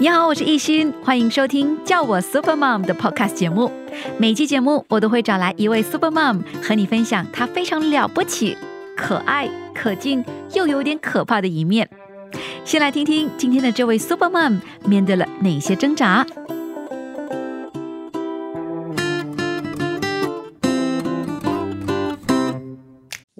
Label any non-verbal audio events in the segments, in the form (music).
你好，我是艺欣，欢迎收听叫我 Super Mom 的 Podcast 节目。每期节目我都会找来一位 Super Mom 和你分享她非常了不起、可爱、可敬又有点可怕的一面。先来听听今天的这位 Super Mom 面对了哪些挣扎。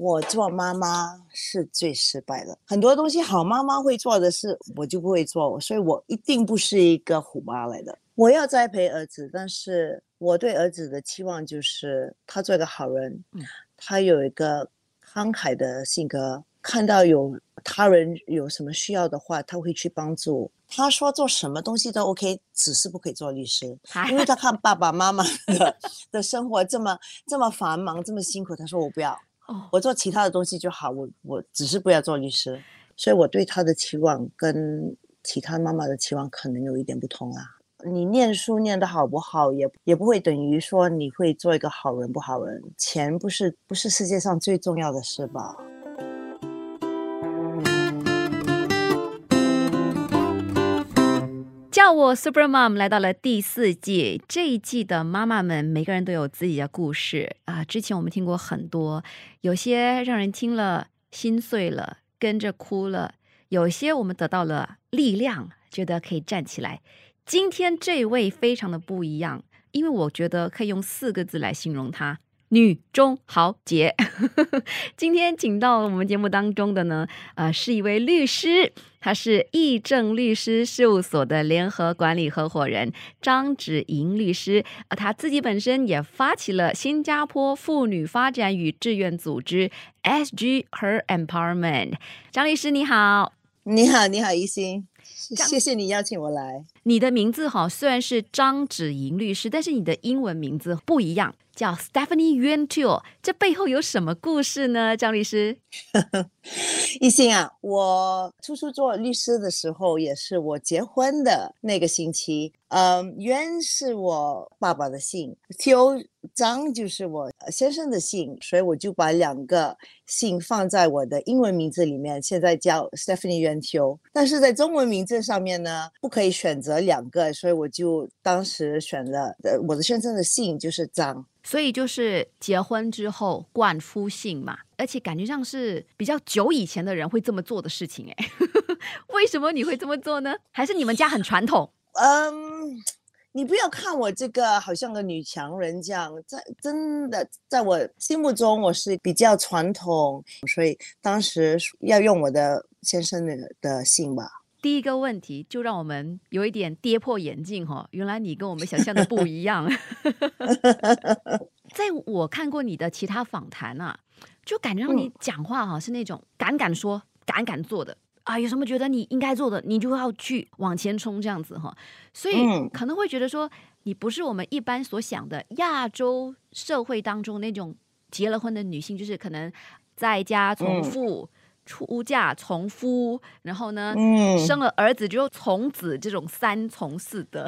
我做妈妈是最失败的，很多东西好妈妈会做的事，我就不会做，所以我一定不是一个虎妈来的。我要栽培儿子，但是我对儿子的期望就是他做一个好人，他有一个慷慨的性格，看到有他人有什么需要的话，他会去帮助。他说做什么东西都 OK，只是不可以做律师，(laughs) 因为他看爸爸妈妈的 (laughs) 的生活这么这么繁忙，这么辛苦，他说我不要。我做其他的东西就好，我我只是不要做律师，所以我对他的期望跟其他妈妈的期望可能有一点不同啊。你念书念得好不好，也也不会等于说你会做一个好人不好人。钱不是不是世界上最重要的事吧？我 Super Mom 来到了第四季，这一季的妈妈们每个人都有自己的故事啊。之前我们听过很多，有些让人听了心碎了，跟着哭了；有些我们得到了力量，觉得可以站起来。今天这位非常的不一样，因为我觉得可以用四个字来形容她。女中豪杰，(laughs) 今天请到我们节目当中的呢，呃，是一位律师，他是义正律师事务所的联合管理合伙人张芷莹律师，呃，他自己本身也发起了新加坡妇女发展与志愿组织 SG Her Empowerment。张律师你好，你好，你好，一心，谢谢你邀请我来。你的名字哈虽然是张芷莹律师，但是你的英文名字不一样。叫 Stephanie Yuan Teo，这背后有什么故事呢？张律师，(laughs) 一心啊，我初初做律师的时候，也是我结婚的那个星期。嗯，渊是我爸爸的姓，Tio 张就是我先生的姓，所以我就把两个姓放在我的英文名字里面，现在叫 Stephanie Yuan Teo。但是在中文名字上面呢，不可以选择两个，所以我就当时选了呃我的先生的姓就是张。所以就是结婚之后冠夫姓嘛，而且感觉上是比较久以前的人会这么做的事情哎，(laughs) 为什么你会这么做呢？还是你们家很传统？嗯，你不要看我这个好像个女强人这样，在真的在我心目中我是比较传统，所以当时要用我的先生的的姓吧。第一个问题就让我们有一点跌破眼镜哈，原来你跟我们想象的不一样。(laughs) 在我看过你的其他访谈啊，就感觉到你讲话哈是那种敢敢说、敢敢做的啊，有什么觉得你应该做的，你就要去往前冲这样子哈。所以可能会觉得说，你不是我们一般所想的亚洲社会当中那种结了婚的女性，就是可能在家从父。出嫁从夫，然后呢，生了儿子就从子，这种三从四德。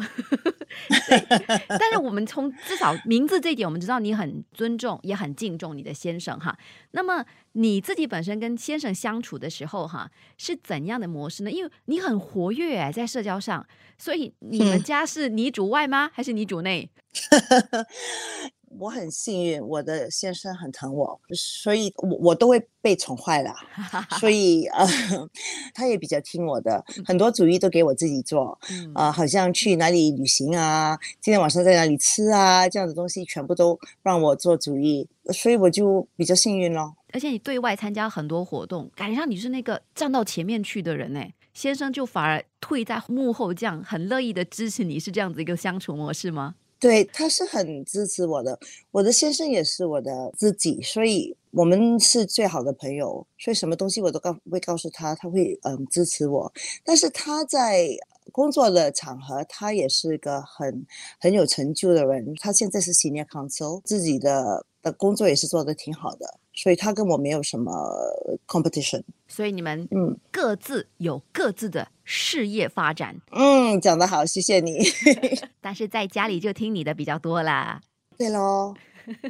(laughs) 但是我们从至少名字这一点，我们知道你很尊重，也很敬重你的先生哈。那么你自己本身跟先生相处的时候哈，是怎样的模式呢？因为你很活跃哎，在社交上，所以你们家是你主外吗？还是你主内？(laughs) 我很幸运，我的先生很疼我，所以我我都会被宠坏了，所 (laughs) 以呃，(laughs) 他也比较听我的，很多主意都给我自己做，啊，好像去哪里旅行啊，今天晚上在哪里吃啊，这样的东西全部都让我做主意，所以我就比较幸运咯。而且你对外参加很多活动，感觉上你是那个站到前面去的人呢，先生就反而退在幕后，这样很乐意的支持你，是这样子一个相处模式吗？对，他是很支持我的，我的先生也是我的知己，所以我们是最好的朋友，所以什么东西我都告会告诉他，他会嗯支持我。但是他在工作的场合，他也是个很很有成就的人，他现在是 senior counsel，自己的的工作也是做的挺好的。所以他跟我没有什么 competition，所以你们嗯各自有各自的事业发展。嗯，讲得好，谢谢你。(laughs) 但是在家里就听你的比较多啦。对喽，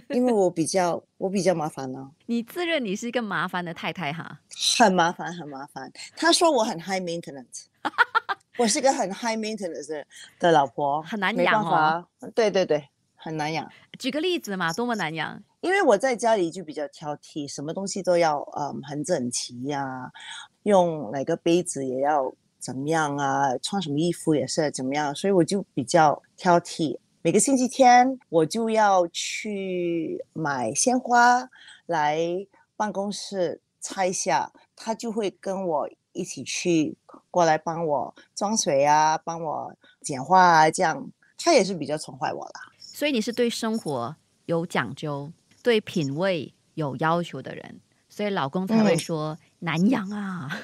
因为我比较我比较麻烦呢。(laughs) 你自认你是一个麻烦的太太哈？很麻烦，很麻烦。他说我很 high maintenance。(laughs) 我是个很 high maintenance 的老婆，很难养哦。对对对，很难养。举个例子嘛，多么难养？因为我在家里就比较挑剔，什么东西都要嗯很整齐呀，用哪个杯子也要怎么样啊，穿什么衣服也是怎么样，所以我就比较挑剔。每个星期天我就要去买鲜花来办公室拆下，他就会跟我一起去过来帮我装水啊，帮我剪花啊，这样他也是比较宠坏我啦。所以你是对生活有讲究。对品味有要求的人，所以老公才会说难养啊。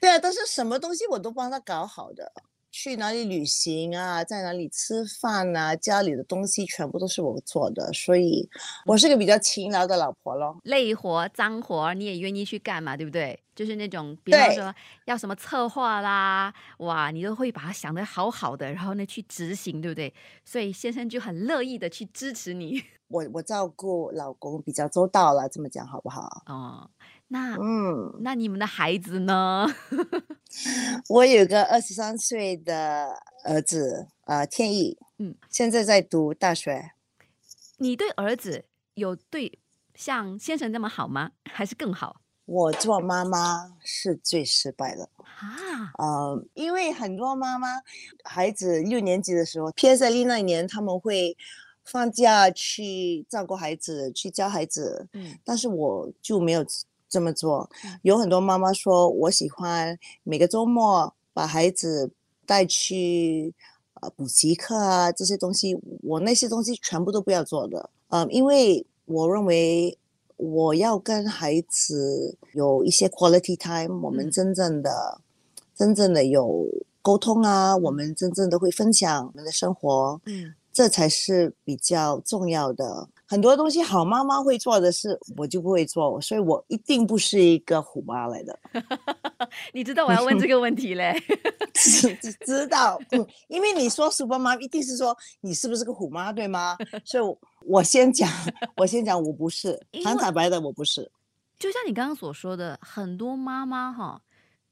对啊，但是什么东西我都帮他搞好的。去哪里旅行啊，在哪里吃饭啊，家里的东西全部都是我做的，所以我是个比较勤劳的老婆咯。累活、脏活你也愿意去干嘛，对不对？就是那种，比方说要什么策划啦，哇，你都会把它想得好好的，然后呢去执行，对不对？所以先生就很乐意的去支持你。(laughs) 我我照顾老公比较周到了，这么讲好不好？哦，那嗯，那你们的孩子呢？(laughs) 我有个二十三岁的儿子，呃，天意，嗯，现在在读大学。你对儿子有对像先生那么好吗？还是更好？我做妈妈是最失败的啊，呃，因为很多妈妈孩子六年级的时候，PSLE 那一年他们会。放假去照顾孩子，去教孩子，嗯，但是我就没有这么做。有很多妈妈说，我喜欢每个周末把孩子带去呃补习课啊，这些东西，我那些东西全部都不要做的，嗯，因为我认为我要跟孩子有一些 quality time，我们真正的、真正的有沟通啊，我们真正的会分享我们的生活，嗯。这才是比较重要的。很多东西好妈妈会做的事，我就不会做，所以我一定不是一个虎妈来的。(laughs) 你知道我要问这个问题嘞？(laughs) 知知道，嗯，因为你说鼠妈妈，一定是说你是不是个虎妈，对吗？所以我先讲，我先讲，(laughs) 我不是，很坦白的，我不是。就像你刚刚所说的，很多妈妈哈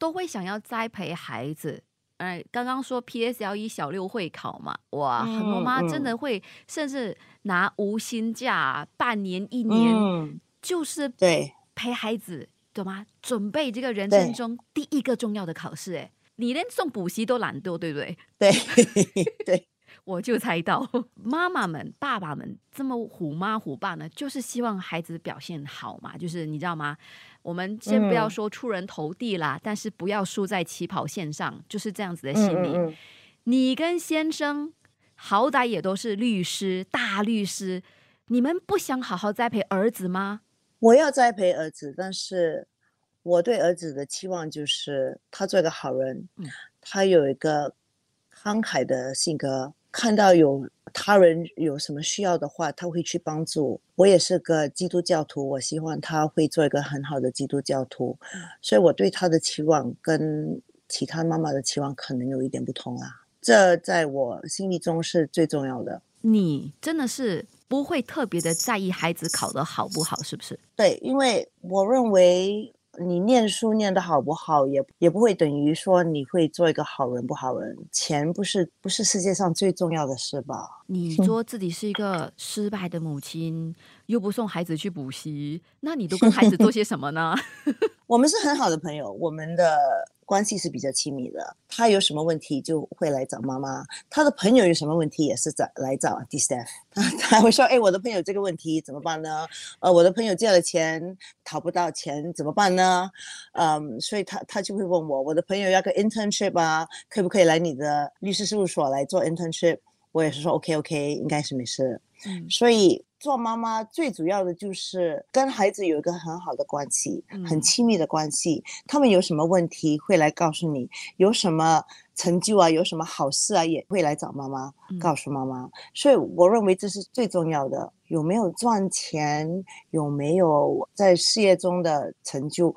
都会想要栽培孩子。哎，刚刚说 PSLE 小六会考嘛，哇，很多妈真的会，甚至拿无薪假半年一年，就是对陪孩子，懂吗？准备这个人生中第一个重要的考试，哎，你连送补习都懒惰，对不对？对 (laughs) 对。(laughs) 我就猜到，(laughs) 妈妈们、爸爸们这么虎妈虎爸呢，就是希望孩子表现好嘛。就是你知道吗？我们先不要说出人头地啦，但是不要输在起跑线上，就是这样子的心理。你跟先生好歹也都是律师、大律师，你们不想好好栽培儿子吗？我要栽培儿子，但是我对儿子的期望就是他做一个好人，他有一个慷慨的性格。看到有他人有什么需要的话，他会去帮助。我也是个基督教徒，我希望他会做一个很好的基督教徒，所以我对他的期望跟其他妈妈的期望可能有一点不同啊。这在我心里中是最重要的。你真的是不会特别的在意孩子考得好不好，是不是？对，因为我认为。你念书念得好不好，也也不会等于说你会做一个好人不好人。钱不是不是世界上最重要的事吧？你说自己是一个失败的母亲，又不送孩子去补习，那你都跟孩子做些什么呢？(laughs) 我们是很好的朋友，我们的。关系是比较亲密的，他有什么问题就会来找妈妈，他的朋友有什么问题也是找来找 D staff，(laughs) 他他会说，哎，我的朋友这个问题怎么办呢？呃，我的朋友借了钱讨不到钱怎么办呢？嗯，所以他他就会问我，我的朋友要个 internship 啊，可不可以来你的律师事务所来做 internship？我也是说 OK OK，应该是没事。嗯，所以。做妈妈最主要的就是跟孩子有一个很好的关系，很亲密的关系。他们有什么问题会来告诉你，有什么成就啊，有什么好事啊，也会来找妈妈，告诉妈妈。所以我认为这是最重要的。有没有赚钱，有没有在事业中的成就，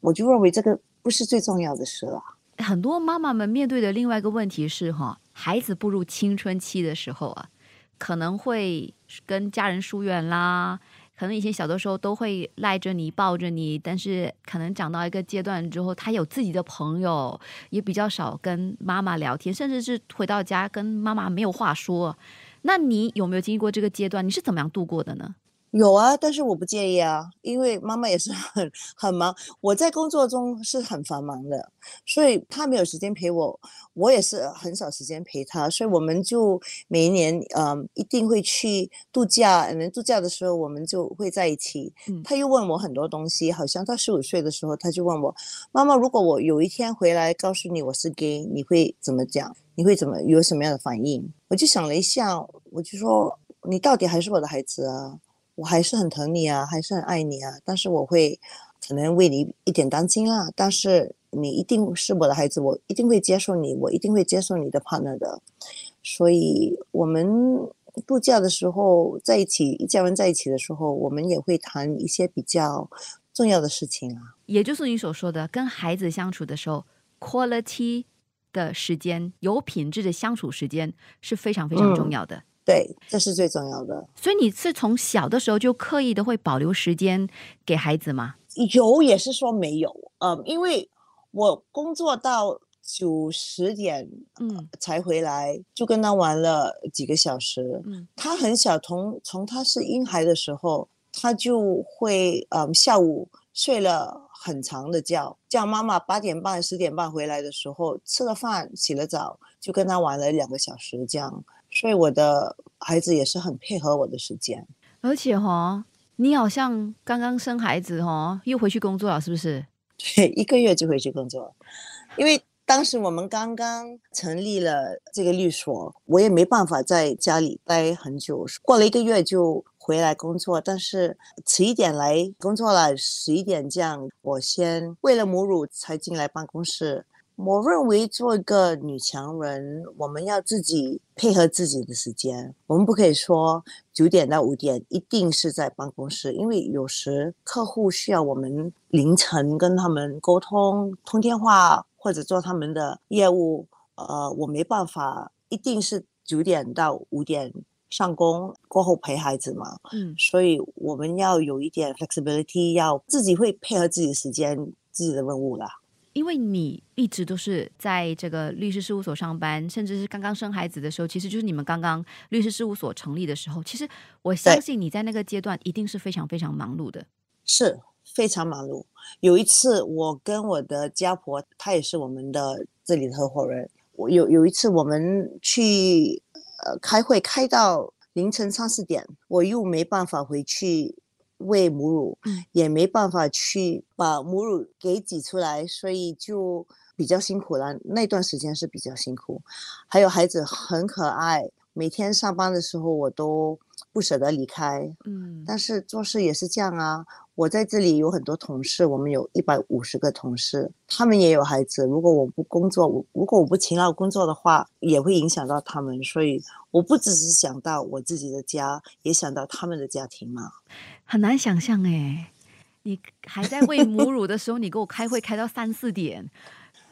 我就认为这个不是最重要的事了。很多妈妈们面对的另外一个问题是，哈，孩子步入青春期的时候啊。可能会跟家人疏远啦，可能以前小的时候都会赖着你、抱着你，但是可能长到一个阶段之后，他有自己的朋友，也比较少跟妈妈聊天，甚至是回到家跟妈妈没有话说。那你有没有经历过这个阶段？你是怎么样度过的呢？有啊，但是我不介意啊，因为妈妈也是 (laughs) 很很忙，我在工作中是很繁忙的，所以她没有时间陪我，我也是很少时间陪她，所以我们就每一年，嗯，一定会去度假，能，度假的时候我们就会在一起。他又问我很多东西，好像到十五岁的时候，他就问我，妈妈，如果我有一天回来告诉你我是 gay，你会怎么讲？你会怎么有什么样的反应？我就想了一下，我就说，你到底还是我的孩子啊。我还是很疼你啊，还是很爱你啊，但是我会可能为你一点担心啊。但是你一定是我的孩子，我一定会接受你，我一定会接受你的 partner 的。所以，我们度假的时候在一起，一家人在一起的时候，我们也会谈一些比较重要的事情啊。也就是你所说的，跟孩子相处的时候，quality 的时间，有品质的相处时间是非常非常重要的。对，这是最重要的。所以你是从小的时候就刻意的会保留时间给孩子吗？有也是说没有，嗯，因为我工作到九十点，嗯，才回来，就跟他玩了几个小时。嗯，他很小，从从他是婴孩的时候，他就会，嗯，下午睡了很长的觉，叫妈妈八点半、十点半回来的时候，吃了饭、洗了澡，就跟他玩了两个小时这样。所以我的孩子也是很配合我的时间，而且哈，你好像刚刚生孩子哈，又回去工作了，是不是？(laughs) 对，一个月就回去工作，因为当时我们刚刚成立了这个律所，我也没办法在家里待很久，过了一个月就回来工作，但是迟一点来工作了，十一点这样，我先喂了母乳才进来办公室。我认为做一个女强人，我们要自己配合自己的时间。我们不可以说九点到五点一定是在办公室，因为有时客户需要我们凌晨跟他们沟通、通电话或者做他们的业务。呃，我没办法，一定是九点到五点上工过后陪孩子嘛。嗯，所以我们要有一点 flexibility，要自己会配合自己的时间、自己的任务啦。因为你一直都是在这个律师事务所上班，甚至是刚刚生孩子的时候，其实就是你们刚刚律师事务所成立的时候。其实我相信你在那个阶段一定是非常非常忙碌的，是非常忙碌。有一次，我跟我的家婆，她也是我们的这里的合伙人。我有有一次，我们去呃开会，开到凌晨三四点，我又没办法回去。喂母乳，也没办法去把母乳给挤出来，所以就比较辛苦了。那段时间是比较辛苦，还有孩子很可爱，每天上班的时候我都不舍得离开。嗯，但是做事也是这样啊。我在这里有很多同事，我们有一百五十个同事，他们也有孩子。如果我不工作，如果我不勤劳工作的话，也会影响到他们。所以我不只是想到我自己的家，也想到他们的家庭嘛。很难想象哎，你还在喂母乳的时候，你给我开会开到三四点，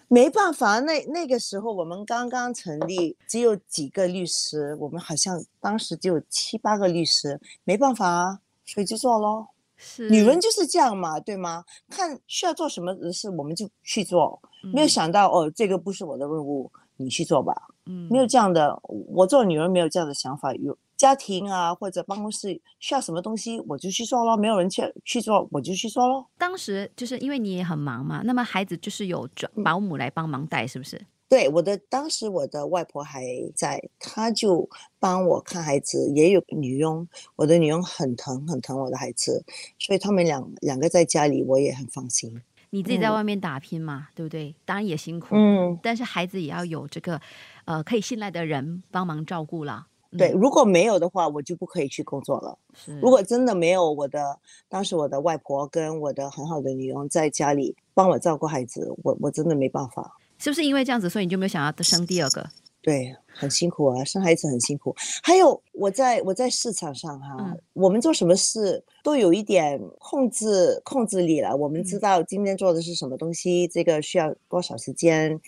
没办法。那那个时候我们刚刚成立，只有几个律师，我们好像当时只有七八个律师，没办法，所以就做咯。是女人就是这样嘛，对吗？看需要做什么事，我们就去做。没有想到哦，这个不是我的任务，你去做吧。嗯，没有这样的，我做女人没有这样的想法。有家庭啊，或者办公室需要什么东西，我就去做咯。没有人去去做，我就去做咯。当时就是因为你也很忙嘛，那么孩子就是有保姆来帮忙带，是不是？对，我的当时我的外婆还在，她就帮我看孩子，也有女佣。我的女佣很疼很疼我的孩子，所以他们两两个在家里，我也很放心。你自己在外面打拼嘛，对不对？当然也辛苦，嗯，但是孩子也要有这个呃可以信赖的人帮忙照顾了。对，如果没有的话，我就不可以去工作了。如果真的没有我的当时我的外婆跟我的很好的女佣在家里帮我照顾孩子，我我真的没办法。是不是因为这样子，所以你就没有想要生第二个？对，很辛苦啊，生孩子很辛苦。还有我在我在市场上哈，我们做什么事都有一点控制控制力了。我们知道今天做的是什么东西，这个需要多少时间。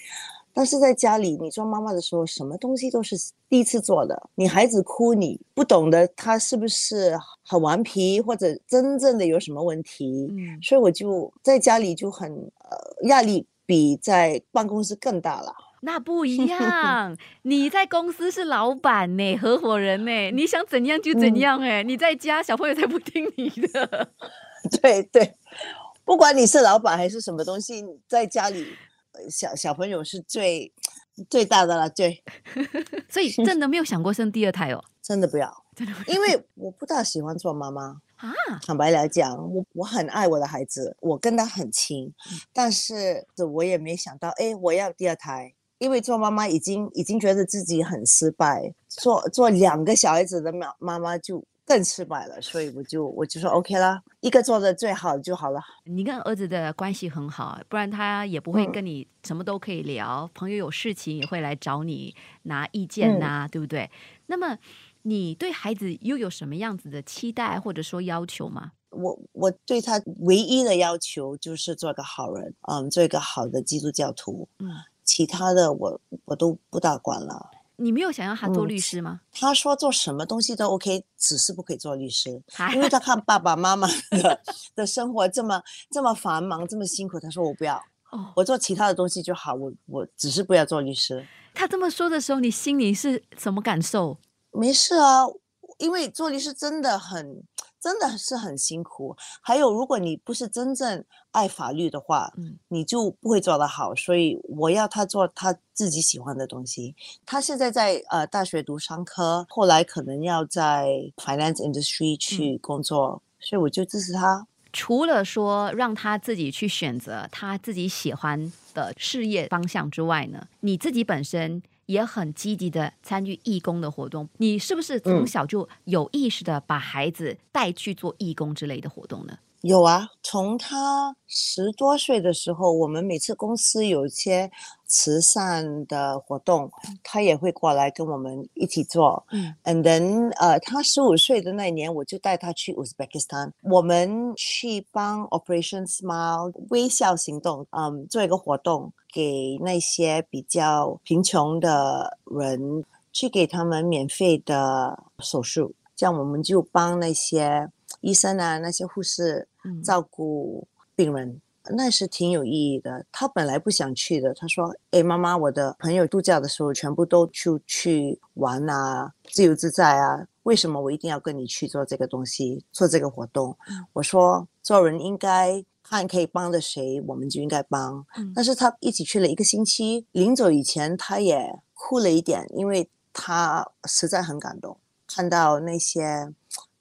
但是在家里，你做妈妈的时候，什么东西都是第一次做的。你孩子哭，你不懂得他是不是很顽皮，或者真正的有什么问题。嗯，所以我就在家里就很呃压力比在办公室更大了。那不一 (laughs) 样，你在公司是老板呢，合伙人呢，(laughs) 你想怎样就怎样哎。你在家，小朋友才不听你的。(laughs) 对对，不管你是老板还是什么东西，在家里。小小朋友是最最大的了，对，(laughs) 所以 (laughs) 真的没有想过生第二胎哦，真的不要，(laughs) 真的，因为我不大喜欢做妈妈啊。坦白来讲，我我很爱我的孩子，我跟他很亲，但是我也没想到，哎，我要第二胎，因为做妈妈已经已经觉得自己很失败，做做两个小孩子的妈妈妈就。更失败了，所以我就我就说 OK 了，一个做的最好就好了。你跟儿子的关系很好，不然他也不会跟你什么都可以聊，朋友有事情也会来找你拿意见呐，对不对？那么你对孩子又有什么样子的期待或者说要求吗？我我对他唯一的要求就是做个好人，嗯，做一个好的基督教徒，嗯，其他的我我都不大管了。你没有想要他做律师吗？他说做什么东西都 OK，只是不可以做律师，(laughs) 因为他看爸爸妈妈的的生活这么这么繁忙，这么辛苦。他说我不要，我做其他的东西就好。我我只是不要做律师。他这么说的时候，你心里是什么感受？没事啊，因为做律师真的很。真的是很辛苦。还有，如果你不是真正爱法律的话，嗯，你就不会做得好。所以我要他做他自己喜欢的东西。他现在在呃大学读商科，后来可能要在 finance industry 去工作，所以我就支持他。除了说让他自己去选择他自己喜欢的事业方向之外呢，你自己本身。也很积极的参与义工的活动，你是不是从小就有意识的把孩子带去做义工之类的活动呢？有啊，从他十多岁的时候，我们每次公司有一些慈善的活动，他也会过来跟我们一起做。嗯，and then，呃，他十五岁的那年，我就带他去乌兹别克斯坦，我们去帮 Operation Smile 微笑行动，嗯，做一个活动，给那些比较贫穷的人，去给他们免费的手术，这样我们就帮那些。医生啊，那些护士照顾病人，那是挺有意义的。他本来不想去的，他说：“哎，妈妈，我的朋友度假的时候全部都出去玩啊，自由自在啊，为什么我一定要跟你去做这个东西，做这个活动？”我说：“做人应该看可以帮的谁，我们就应该帮。”但是他一起去了一个星期，临走以前他也哭了一点，因为他实在很感动，看到那些。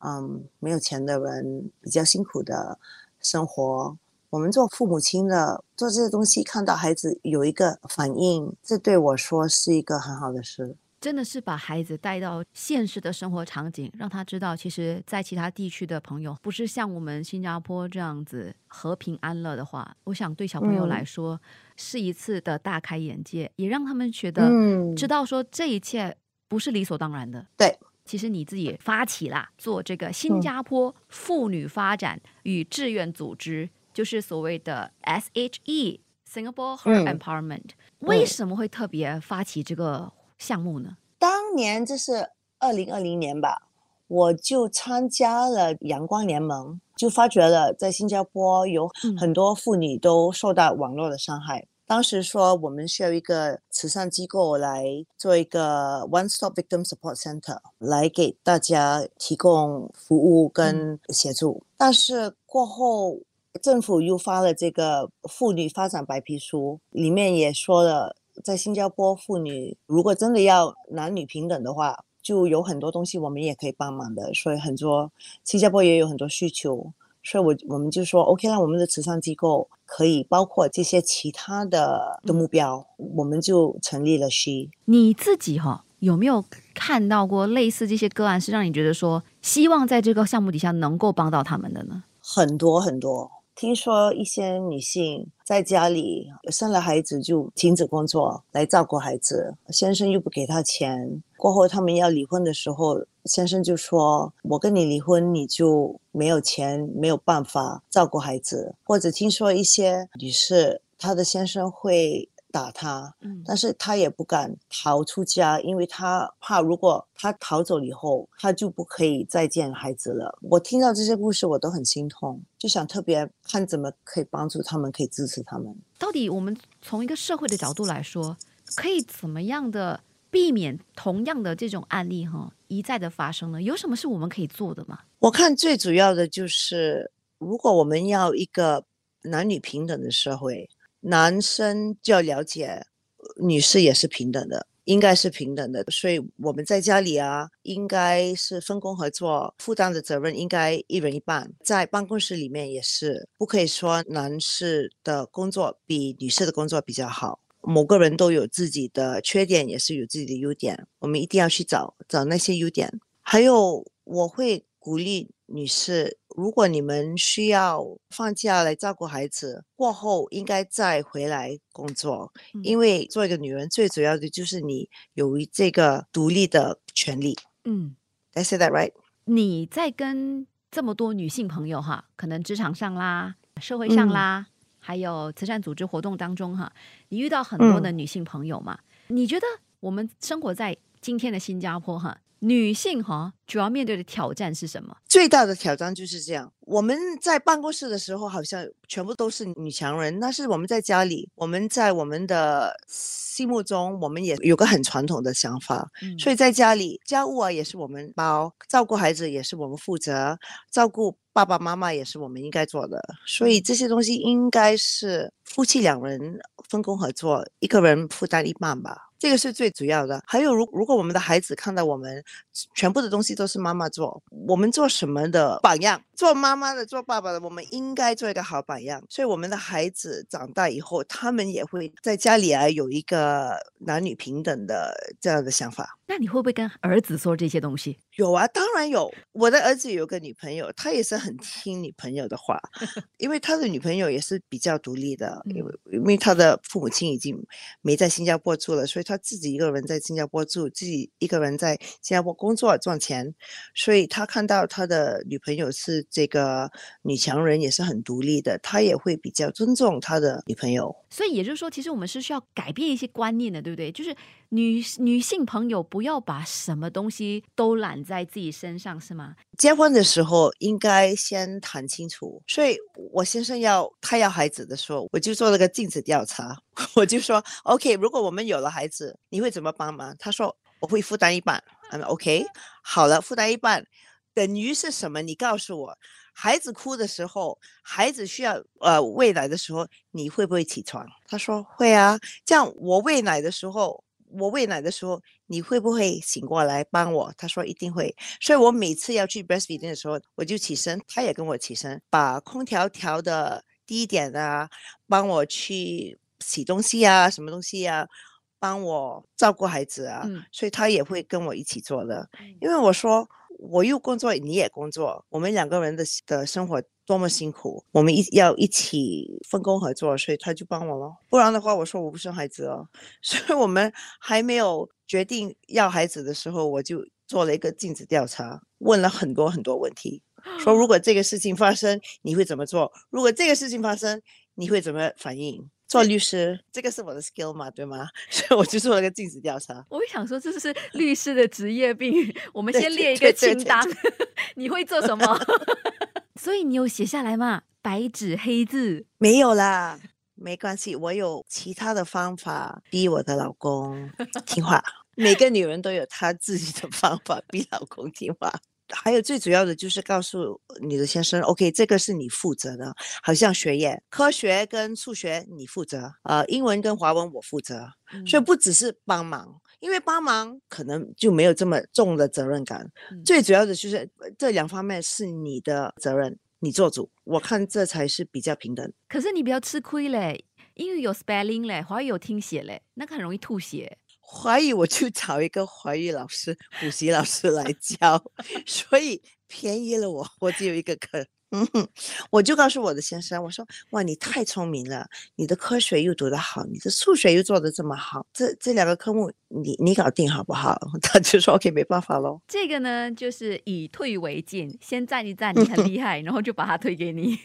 嗯，没有钱的人比较辛苦的生活。我们做父母亲的做这些东西，看到孩子有一个反应，这对我说是一个很好的事。真的是把孩子带到现实的生活场景，让他知道，其实，在其他地区的朋友不是像我们新加坡这样子和平安乐的话，我想对小朋友来说是一次的大开眼界，也让他们觉得嗯知道说这一切不是理所当然的。对。其实你自己发起啦，做这个新加坡妇女发展与志愿组织，就是所谓的 SHE Singapore Her Empowerment。为什么会特别发起这个项目呢？当年就是二零二零年吧，我就参加了阳光联盟，就发觉了在新加坡有很多妇女都受到网络的伤害。当时说我们需要一个慈善机构来做一个 One Stop Victim Support Center，来给大家提供服务跟协助。但是过后政府又发了这个妇女发展白皮书，里面也说了，在新加坡妇女如果真的要男女平等的话，就有很多东西我们也可以帮忙的。所以很多新加坡也有很多需求。所以，我我们就说，OK，那我们的慈善机构可以包括这些其他的的目标，我们就成立了 She。你自己哈有没有看到过类似这些个案，是让你觉得说，希望在这个项目底下能够帮到他们的呢？很多很多。听说一些女性在家里生了孩子就停止工作来照顾孩子，先生又不给她钱，过后他们要离婚的时候，先生就说：“我跟你离婚，你就没有钱，没有办法照顾孩子。”或者听说一些女士，她的先生会打他，但是他也不敢逃出家，因为他怕如果他逃走以后，他就不可以再见孩子了。我听到这些故事，我都很心痛，就想特别看怎么可以帮助他们，可以支持他们。到底我们从一个社会的角度来说，可以怎么样的避免同样的这种案例哈一再的发生呢？有什么是我们可以做的吗？我看最主要的就是，如果我们要一个男女平等的社会。男生就要了解，女士也是平等的，应该是平等的。所以我们在家里啊，应该是分工合作，负担的责任应该一人一半。在办公室里面也是，不可以说男士的工作比女士的工作比较好。某个人都有自己的缺点，也是有自己的优点，我们一定要去找找那些优点。还有，我会鼓励。女士，如果你们需要放假来照顾孩子，过后应该再回来工作，因为做一个女人最主要的就是你有这个独立的权利。嗯，I say that right？你在跟这么多女性朋友哈，可能职场上啦、社会上啦，还有慈善组织活动当中哈，你遇到很多的女性朋友嘛？你觉得我们生活在今天的新加坡哈？女性哈，主要面对的挑战是什么？最大的挑战就是这样。我们在办公室的时候，好像全部都是女强人。但是我们在家里，我们在我们的心目中，我们也有个很传统的想法。所以在家里，家务啊也是我们包，照顾孩子也是我们负责，照顾爸爸妈妈也是我们应该做的。所以这些东西应该是夫妻两人分工合作，一个人负担一半吧。这个是最主要的。还有，如如果我们的孩子看到我们全部的东西都是妈妈做，我们做什么的榜样？做妈妈的、做爸爸的，我们应该做一个好榜样。所以，我们的孩子长大以后，他们也会在家里啊有一个男女平等的这样的想法。那你会不会跟儿子说这些东西？有啊，当然有。我的儿子有个女朋友，他也是很听女朋友的话，(laughs) 因为他的女朋友也是比较独立的，因为因为他的父母亲已经没在新加坡住了，所以他自己一个人在新加坡住，自己一个人在新加坡工作赚钱，所以他看到他的女朋友是这个女强人，也是很独立的，他也会比较尊重他的女朋友。所以也就是说，其实我们是需要改变一些观念的，对不对？就是女女性朋友不要把什么东西都揽在自己身上，是吗？结婚的时候应该先谈清楚。所以我先生要他要孩子的时候，我就做了个镜子调查，(laughs) 我就说：“OK，如果我们有了孩子，你会怎么帮忙？”他说：“我会负担一半。”嗯 OK，好了，负担一半等于是什么？你告诉我。孩子哭的时候，孩子需要呃喂奶的时候，你会不会起床？他说会啊。这样我喂奶的时候，我喂奶的时候，你会不会醒过来帮我？他说一定会。所以我每次要去 breastfeeding 的时候，我就起身，他也跟我起身，把空调调的低一点啊，帮我去洗东西啊，什么东西啊，帮我照顾孩子啊。所以他也会跟我一起做的，因为我说。我又工作，你也工作，我们两个人的的生活多么辛苦，我们一要一起分工合作，所以他就帮我了。不然的话，我说我不生孩子哦。(laughs) 所以我们还没有决定要孩子的时候，我就做了一个镜子调查，问了很多很多问题，说如果这个事情发生，你会怎么做？如果这个事情发生，你会怎么反应？做律师，这个是我的 skill 嘛，对吗？(laughs) 所以我就做了个镜子调查。我会想说，这是律师的职业病。我们先列一个清单，(laughs) 你会做什么？(laughs) 所以你有写下来吗？白纸黑字？没有啦，没关系，我有其他的方法逼我的老公听话。每个女人都有她自己的方法逼老公听话。还有最主要的就是告诉你的先生，OK，这个是你负责的，好像学业、科学跟数学你负责，呃，英文跟华文我负责，所以不只是帮忙，因为帮忙可能就没有这么重的责任感。最主要的就是这两方面是你的责任，你做主，我看这才是比较平等。可是你比较吃亏嘞，英语有 spelling 嘞，华语有听写嘞，那个很容易吐血。华语我就找一个华语老师、补习老师来教，(laughs) 所以便宜了我，我只有一个课。嗯，我就告诉我的先生，我说：哇，你太聪明了，你的科学又读得好，你的数学又做得这么好，这这两个科目你你搞定好不好？(laughs) 他就说 OK，没办法喽。这个呢，就是以退为进，先赞一赞你很厉害，然后就把他推给你。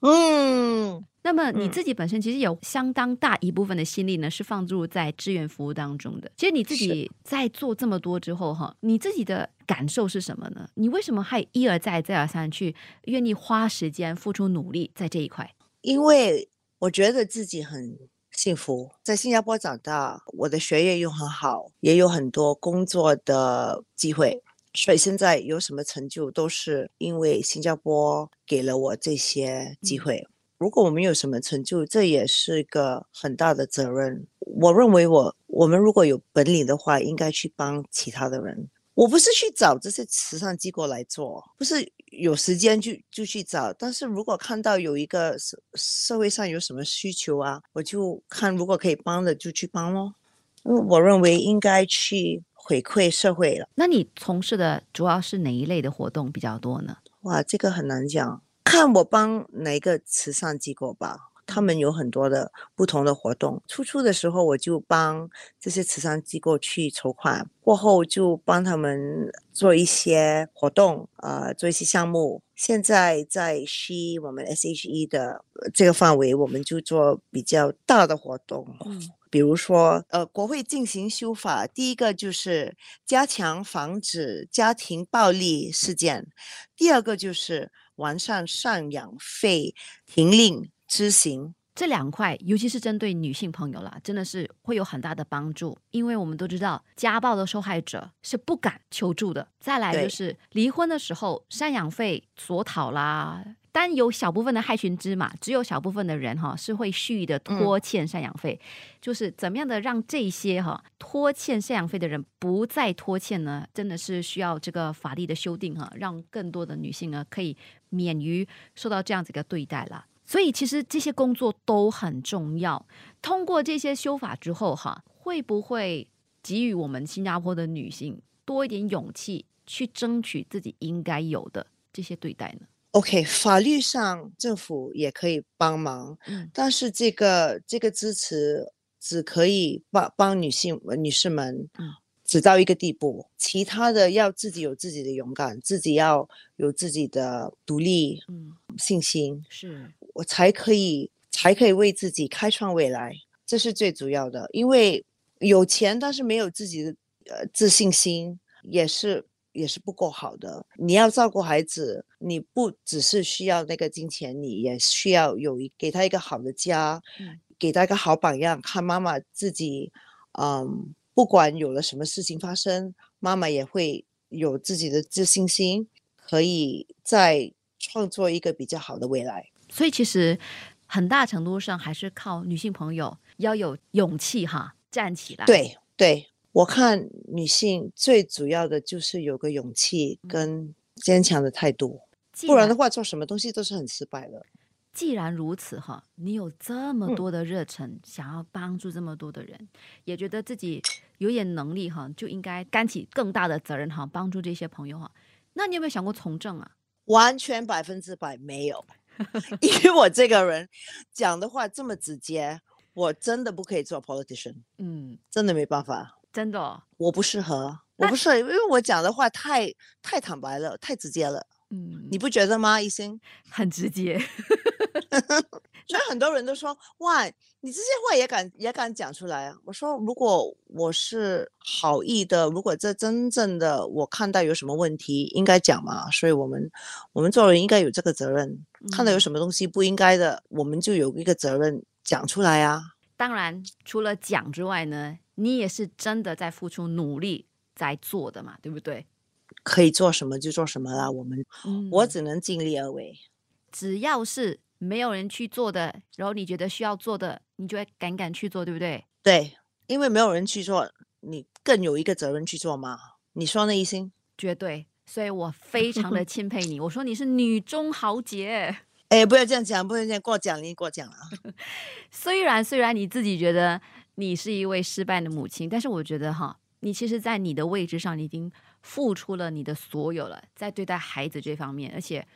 嗯。那么你自己本身其实有相当大一部分的心力呢，是放入在志愿服务当中的。其实你自己在做这么多之后哈，你自己的感受是什么呢？你为什么还一而再再而三去愿意花时间付出努力在这一块？因为我觉得自己很幸福，在新加坡长大，我的学业又很好，也有很多工作的机会，所以现在有什么成就都是因为新加坡给了我这些机会。如果我们有什么成就，这也是一个很大的责任。我认为，我我们如果有本领的话，应该去帮其他的人。我不是去找这些慈善机构来做，不是有时间就就去找。但是如果看到有一个社社会上有什么需求啊，我就看如果可以帮的就去帮咯。我认为应该去回馈社会了。那你从事的主要是哪一类的活动比较多呢？哇，这个很难讲。看我帮哪个慈善机构吧，他们有很多的不同的活动。初初的时候，我就帮这些慈善机构去筹款，过后就帮他们做一些活动，呃，做一些项目。现在在 SHE 我们 SHE 的这个范围，我们就做比较大的活动，比如说，呃，国会进行修法，第一个就是加强防止家庭暴力事件，第二个就是。完善赡养费停令执行这两块，尤其是针对女性朋友啦，真的是会有很大的帮助。因为我们都知道，家暴的受害者是不敢求助的。再来就是离婚的时候，赡养费索讨啦。但有小部分的害群之马，只有小部分的人哈是会蓄意的拖欠赡养费，就是怎么样的让这些哈拖欠赡养费的人不再拖欠呢？真的是需要这个法律的修订哈，让更多的女性呢可以免于受到这样子一个对待了。所以其实这些工作都很重要。通过这些修法之后哈，会不会给予我们新加坡的女性多一点勇气，去争取自己应该有的这些对待呢？OK，法律上政府也可以帮忙，但是这个这个支持只可以帮帮女性女士们，只到一个地步，其他的要自己有自己的勇敢，自己要有自己的独立，信心，是我才可以才可以为自己开创未来，这是最主要的。因为有钱，但是没有自己的呃自信心，也是。也是不够好的。你要照顾孩子，你不只是需要那个金钱，你也需要有一给他一个好的家，给他一个好榜样。看妈妈自己，嗯，不管有了什么事情发生，妈妈也会有自己的自信心，可以再创作一个比较好的未来。所以其实很大程度上还是靠女性朋友要有勇气哈，站起来。对对。我看女性最主要的就是有个勇气跟坚强的态度，不然的话做什么东西都是很失败的。既然如此哈，你有这么多的热忱，想要帮助这么多的人，也觉得自己有点能力哈，就应该担起更大的责任哈，帮助这些朋友哈。那你有没有想过从政啊？完全百分之百没有，(laughs) 因为我这个人讲的话这么直接，我真的不可以做 politician。嗯，真的没办法。真的，我不适合，我不是，因为我讲的话太太坦白了，太直接了。嗯，你不觉得吗？医生 (laughs) 很直接，(laughs) (laughs) 所以很多人都说：“哇，你这些话也敢也敢讲出来啊？”我说：“如果我是好意的，如果这真正的我看到有什么问题，应该讲嘛。所以我们我们做人应该有这个责任，看到有什么东西不应该的，我们就有一个责任讲出来啊。当然，除了讲之外呢。你也是真的在付出努力在做的嘛，对不对？可以做什么就做什么啦，我们，我只能尽力而为。只要是没有人去做的，然后你觉得需要做的，你就会敢敢去做，对不对？对，因为没有人去做，你更有一个责任去做嘛。你说那一心？绝对。所以我非常的钦佩你。我说你是女中豪杰。哎，不要这样讲，不要这样过奖，你过奖了。(laughs) 虽然虽然你自己觉得。你是一位失败的母亲，但是我觉得哈，你其实，在你的位置上，你已经付出了你的所有了，在对待孩子这方面，而且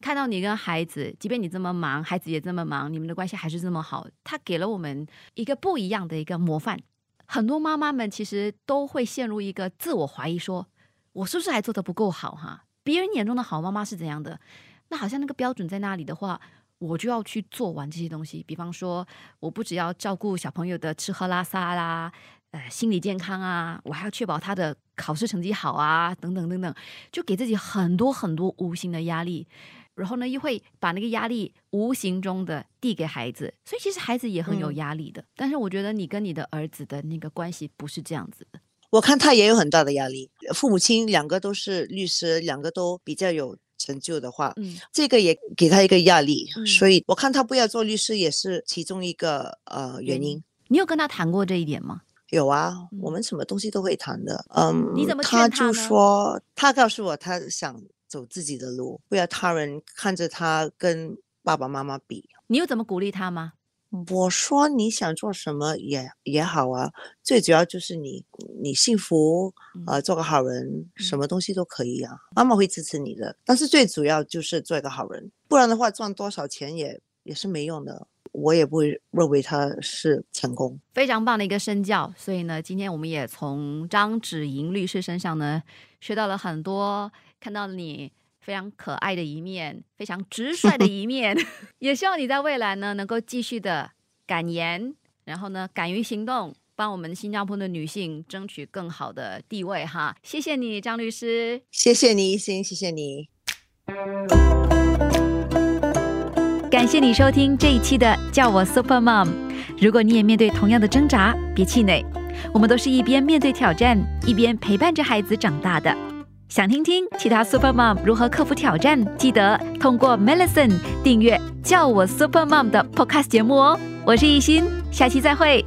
看到你跟孩子，即便你这么忙，孩子也这么忙，你们的关系还是这么好，他给了我们一个不一样的一个模范。很多妈妈们其实都会陷入一个自我怀疑，说我是不是还做的不够好哈？别人眼中的好妈妈是怎样的？那好像那个标准在那里的话，我就要去做完这些东西。比方说，我不只要照顾小朋友的吃喝拉撒啦，呃，心理健康啊，我还要确保他的考试成绩好啊，等等等等，就给自己很多很多无形的压力。然后呢，又会把那个压力无形中的递给孩子，所以其实孩子也很有压力的。但是我觉得你跟你的儿子的那个关系不是这样子的。我看他也有很大的压力，父母亲两个都是律师，两个都比较有成就的话，嗯，这个也给他一个压力。所以我看他不要做律师也是其中一个呃原因。你有跟他谈过这一点吗？有啊，我们什么东西都会谈的。嗯，你怎么他就说，他告诉我他想。走自己的路，不要他人看着他跟爸爸妈妈比。你有怎么鼓励他吗？我说你想做什么也也好啊，最主要就是你你幸福啊，做个好人，什么东西都可以啊。妈妈会支持你的，但是最主要就是做一个好人，不然的话赚多少钱也也是没用的。我也不会认为他是成功。非常棒的一个身教，所以呢，今天我们也从张芷莹律师身上呢学到了很多。看到你非常可爱的一面，非常直率的一面，(laughs) 也希望你在未来呢能够继续的敢言，然后呢敢于行动，帮我们新加坡的女性争取更好的地位哈。谢谢你，张律师。谢谢你，一心，谢谢你。感谢你收听这一期的《叫我 Super Mom》。如果你也面对同样的挣扎，别气馁，我们都是一边面对挑战，一边陪伴着孩子长大的。想听听其他 Super Mom 如何克服挑战？记得通过 Melison 订阅叫我 Super Mom 的 Podcast 节目哦。我是艺欣，下期再会。